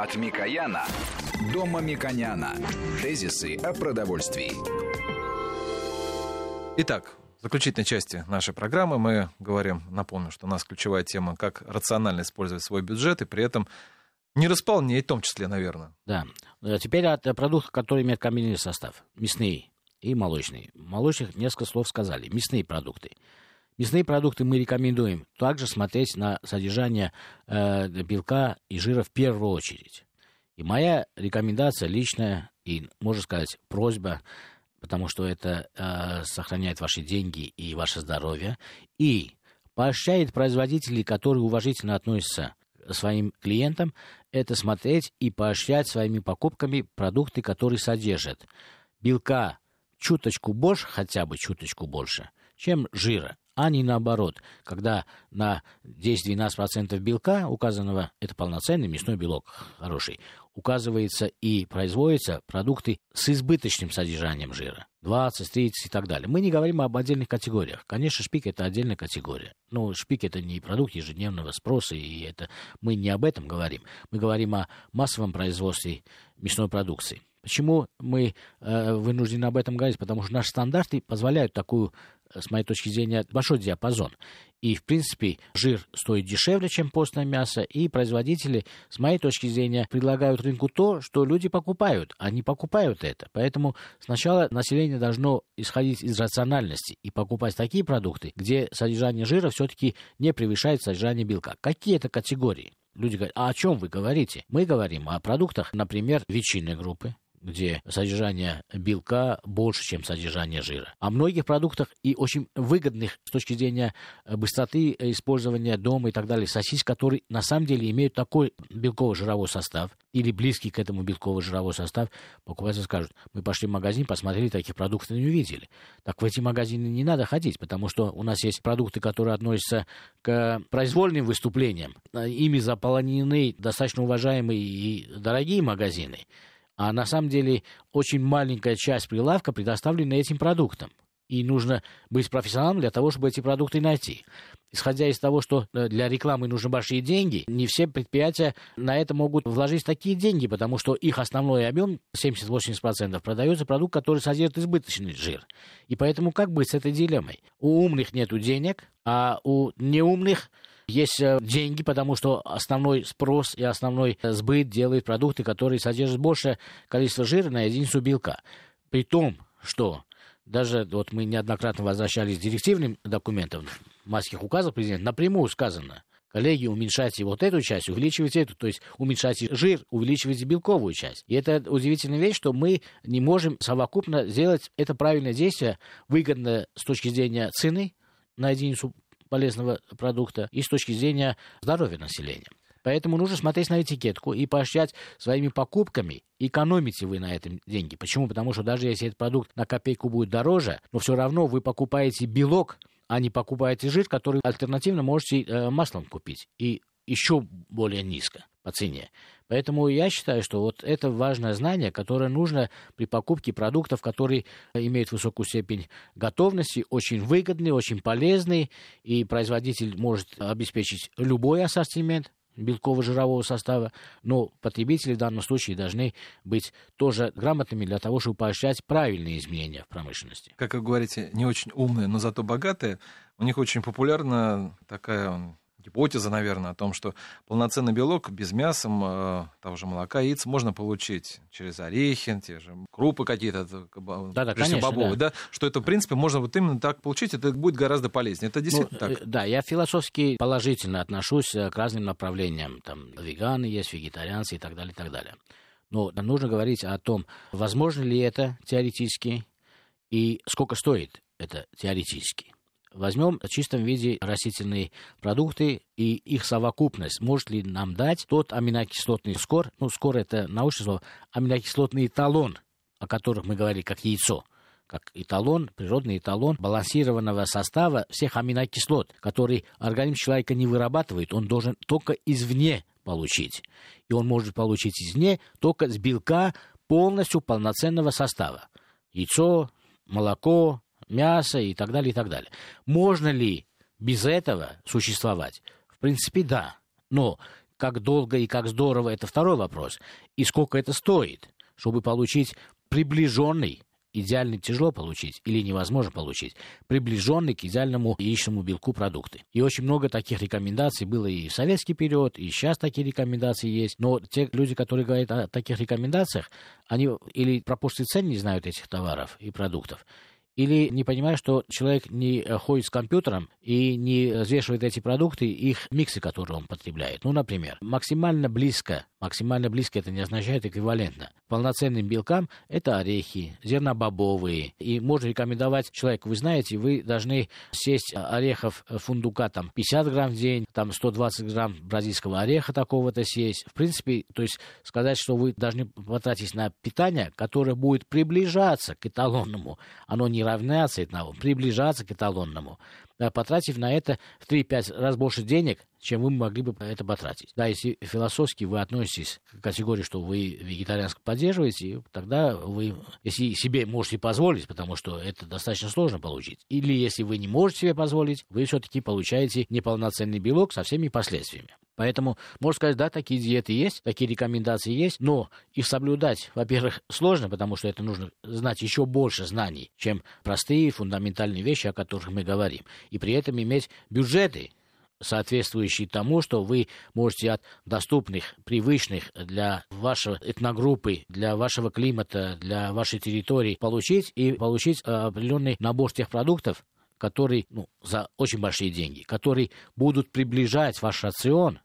От Микояна до Мамиконяна. Тезисы о продовольствии. Итак, в заключительной части нашей программы мы говорим, напомню, что у нас ключевая тема, как рационально использовать свой бюджет и при этом не располнеть, в том числе, наверное. Да. А теперь от продуктов, которые имеют комбинированный состав. Мясные и молочные. Молочных несколько слов сказали. Мясные продукты. Мясные продукты мы рекомендуем также смотреть на содержание э, белка и жира в первую очередь. И моя рекомендация личная и, можно сказать, просьба, потому что это э, сохраняет ваши деньги и ваше здоровье, и поощряет производителей, которые уважительно относятся к своим клиентам, это смотреть и поощрять своими покупками продукты, которые содержат белка чуточку больше, хотя бы чуточку больше, чем жира а не наоборот, когда на 10-12% белка указанного, это полноценный мясной белок хороший, указывается и производятся продукты с избыточным содержанием жира. 20, 30 и так далее. Мы не говорим об отдельных категориях. Конечно, шпик это отдельная категория. Но шпик это не продукт ежедневного спроса, и это мы не об этом говорим. Мы говорим о массовом производстве мясной продукции. Почему мы э, вынуждены об этом говорить? Потому что наши стандарты позволяют такую с моей точки зрения, большой диапазон. И, в принципе, жир стоит дешевле, чем постное мясо, и производители, с моей точки зрения, предлагают рынку то, что люди покупают. Они покупают это. Поэтому сначала население должно исходить из рациональности и покупать такие продукты, где содержание жира все-таки не превышает содержание белка. Какие это категории? Люди говорят, а о чем вы говорите? Мы говорим о продуктах, например, ветчинной группы, где содержание белка больше, чем содержание жира. О многих продуктах и очень выгодных с точки зрения э, быстроты использования дома и так далее сосиск, которые на самом деле имеют такой белково-жировой состав или близкий к этому белково-жировой состав, покупатели скажут, мы пошли в магазин, посмотрели, таких продуктов не увидели. Так в эти магазины не надо ходить, потому что у нас есть продукты, которые относятся к произвольным выступлениям. Ими заполонены достаточно уважаемые и дорогие магазины а на самом деле очень маленькая часть прилавка предоставлена этим продуктом. И нужно быть профессионалом для того, чтобы эти продукты найти. Исходя из того, что э, для рекламы нужны большие деньги, не все предприятия на это могут вложить такие деньги, потому что их основной объем, 70-80%, продается продукт, который содержит избыточный жир. И поэтому как быть с этой дилеммой? У умных нет денег, а у неумных есть э, деньги, потому что основной спрос и основной э, сбыт делают продукты, которые содержат большее количество жира на единицу белка. При том, что даже вот мы неоднократно возвращались к директивным документам масских указов президента, напрямую сказано, коллеги, уменьшайте вот эту часть, увеличивайте эту, то есть уменьшайте жир, увеличивайте белковую часть. И это удивительная вещь, что мы не можем совокупно сделать это правильное действие, выгодно с точки зрения цены на единицу полезного продукта и с точки зрения здоровья населения. Поэтому нужно смотреть на этикетку и поощрять своими покупками. Экономите вы на этом деньги. Почему? Потому что даже если этот продукт на копейку будет дороже, но все равно вы покупаете белок, а не покупаете жир, который альтернативно можете э, маслом купить. И еще более низко по цене. Поэтому я считаю, что вот это важное знание, которое нужно при покупке продуктов, которые имеют высокую степень готовности, очень выгодный, очень полезный, и производитель может обеспечить любой ассортимент, белково-жирового состава, но потребители в данном случае должны быть тоже грамотными для того, чтобы поощрять правильные изменения в промышленности. Как вы говорите, не очень умные, но зато богатые, у них очень популярна такая гипотеза, наверное, о том, что полноценный белок без мяса, э, того же молока, яиц можно получить через орехи, те же крупы какие-то, да, да, конечно, бобовые, да. да, что это, в принципе, можно вот именно так получить, это будет гораздо полезнее. Это действительно ну, так? Да, я философски положительно отношусь э, к разным направлениям. Там веганы есть, вегетарианцы и так далее, и так далее. Но нужно говорить о том, возможно ли это теоретически и сколько стоит это теоретически. Возьмем в чистом виде растительные продукты и их совокупность. Может ли нам дать тот аминокислотный скор, ну, скор это научное слово, аминокислотный эталон, о которых мы говорили, как яйцо, как эталон, природный эталон балансированного состава всех аминокислот, который организм человека не вырабатывает, он должен только извне получить. И он может получить извне только с белка полностью полноценного состава. Яйцо, молоко, мясо и так далее, и так далее. Можно ли без этого существовать? В принципе, да. Но как долго и как здорово, это второй вопрос. И сколько это стоит, чтобы получить приближенный идеальный тяжело получить или невозможно получить, приближенный к идеальному яичному белку продукты. И очень много таких рекомендаций было и в советский период, и сейчас такие рекомендации есть. Но те люди, которые говорят о таких рекомендациях, они или пропорции цен не знают этих товаров и продуктов, или не понимают, что человек не ходит с компьютером и не взвешивает эти продукты, их миксы, которые он потребляет. Ну, например, максимально близко Максимально близко это не означает эквивалентно. Полноценным белкам это орехи, зернобобовые. И можно рекомендовать человеку, вы знаете, вы должны сесть орехов э, фундука там 50 грамм в день, там 120 грамм бразильского ореха такого-то съесть. В принципе, то есть сказать, что вы должны потратить на питание, которое будет приближаться к эталонному. Оно не равняться этому, приближаться к эталонному. Потратив на это в 3-5 раз больше денег, чем вы могли бы это потратить. Да, если философски вы относитесь к категории, что вы вегетарианско поддерживаете, тогда вы, если себе можете позволить, потому что это достаточно сложно получить, или если вы не можете себе позволить, вы все-таки получаете неполноценный белок со всеми последствиями. Поэтому, можно сказать, да, такие диеты есть, такие рекомендации есть, но их соблюдать, во-первых, сложно, потому что это нужно знать еще больше знаний, чем простые фундаментальные вещи, о которых мы говорим. И при этом иметь бюджеты, соответствующие тому, что вы можете от доступных, привычных для вашей этногруппы, для вашего климата, для вашей территории получить и получить определенный набор тех продуктов, которые ну, за очень большие деньги, которые будут приближать ваш рацион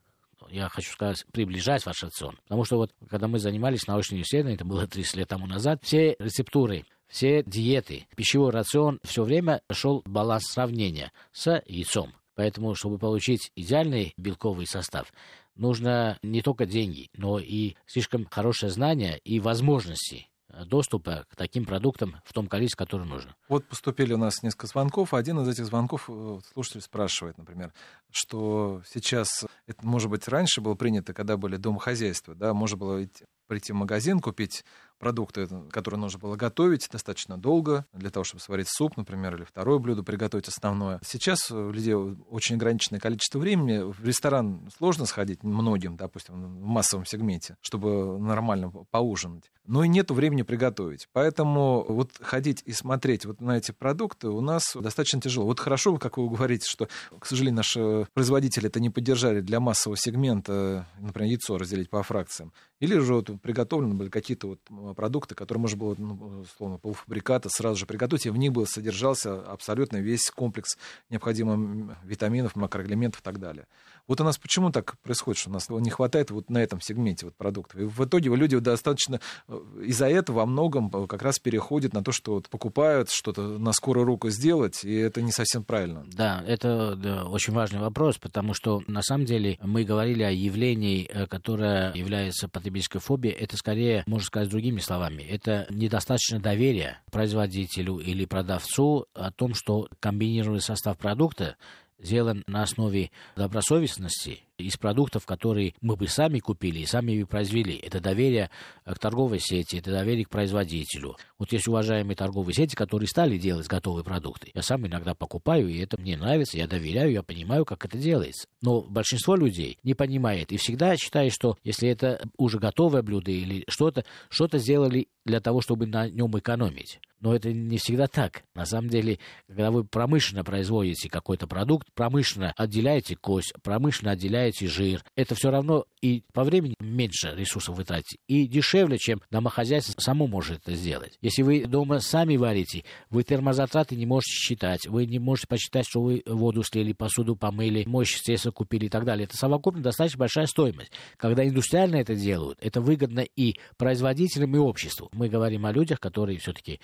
я хочу сказать, приближать ваш рацион. Потому что вот, когда мы занимались научными исследованиями, это было 30 лет тому назад, все рецептуры, все диеты, пищевой рацион, все время шел баланс сравнения с яйцом. Поэтому, чтобы получить идеальный белковый состав, нужно не только деньги, но и слишком хорошее знание и возможности доступа к таким продуктам в том количестве, которое нужно. Вот поступили у нас несколько звонков. Один из этих звонков э, слушатель спрашивает, например, что сейчас, это, может быть, раньше было принято, когда были домохозяйства, да, можно было идти, прийти в магазин, купить продукты, которые нужно было готовить достаточно долго, для того, чтобы сварить суп, например, или второе блюдо приготовить основное. Сейчас у людей очень ограниченное количество времени. В ресторан сложно сходить многим, допустим, в массовом сегменте, чтобы нормально поужинать. Но и нет времени приготовить. Поэтому вот ходить и смотреть вот на эти продукты у нас достаточно тяжело. Вот хорошо, как вы говорите, что, к сожалению, наши производители это не поддержали для массового сегмента, например, яйцо разделить по фракциям. Или же вот приготовлены были какие-то вот продукты, которые можно было, ну, условно, полуфабриката сразу же приготовить, и в них был содержался абсолютно весь комплекс необходимых витаминов, макроэлементов и так далее. Вот у нас почему так происходит, что у нас не хватает вот на этом сегменте вот продуктов. И в итоге люди достаточно э, из-за этого во многом как раз переходят на то, что вот покупают что-то на скорую руку сделать, и это не совсем правильно. Да, это да, очень важный вопрос, потому что на самом деле мы говорили о явлении, э, которое является потребительской фобией. Это скорее, можно сказать другими словами, это недостаточно доверия производителю или продавцу о том, что комбинированный состав продукта сделан на основе добросовестности из продуктов, которые мы бы сами купили и сами бы произвели. Это доверие к торговой сети, это доверие к производителю. Вот есть уважаемые торговые сети, которые стали делать готовые продукты. Я сам иногда покупаю, и это мне нравится, я доверяю, я понимаю, как это делается. Но большинство людей не понимает и всегда считает, что если это уже готовое блюдо или что-то, что-то сделали для того, чтобы на нем экономить. Но это не всегда так. На самом деле, когда вы промышленно производите какой-то продукт, промышленно отделяете кость, промышленно отделяете жир, это все равно и по времени меньше ресурсов вы тратите, и дешевле, чем домохозяйство само может это сделать. Если вы дома сами варите, вы термозатраты не можете считать, вы не можете посчитать, что вы воду слили, посуду помыли, мощь, естественно, купили и так далее. Это совокупно достаточно большая стоимость. Когда индустриально это делают, это выгодно и производителям, и обществу. Мы говорим о людях, которые все-таки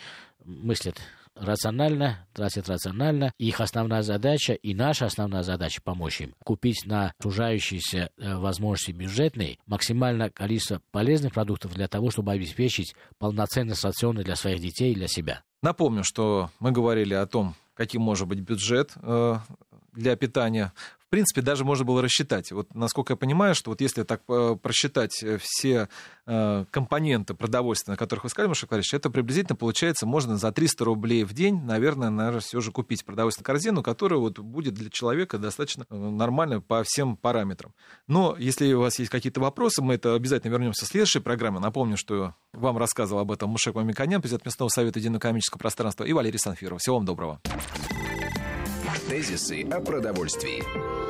мыслят рационально, тратят рационально. Их основная задача и наша основная задача помочь им купить на сужающиеся э, возможности бюджетные максимальное количество полезных продуктов для того, чтобы обеспечить полноценный рацион для своих детей и для себя. Напомню, что мы говорили о том, каким может быть бюджет э, для питания в принципе, даже можно было рассчитать. Вот, насколько я понимаю, что вот если так э, просчитать все э, компоненты продовольствия, на которых вы сказали, Маша это приблизительно получается, можно за 300 рублей в день, наверное, наверное, все же купить продовольственную корзину, которая вот будет для человека достаточно э, нормально по всем параметрам. Но если у вас есть какие-то вопросы, мы это обязательно вернемся в следующей программе. Напомню, что вам рассказывал об этом Мушек Мамиканян, президент Местного совета единого экономического пространства, и Валерий Санфиров. Всего вам доброго. Тезисы о продовольствии.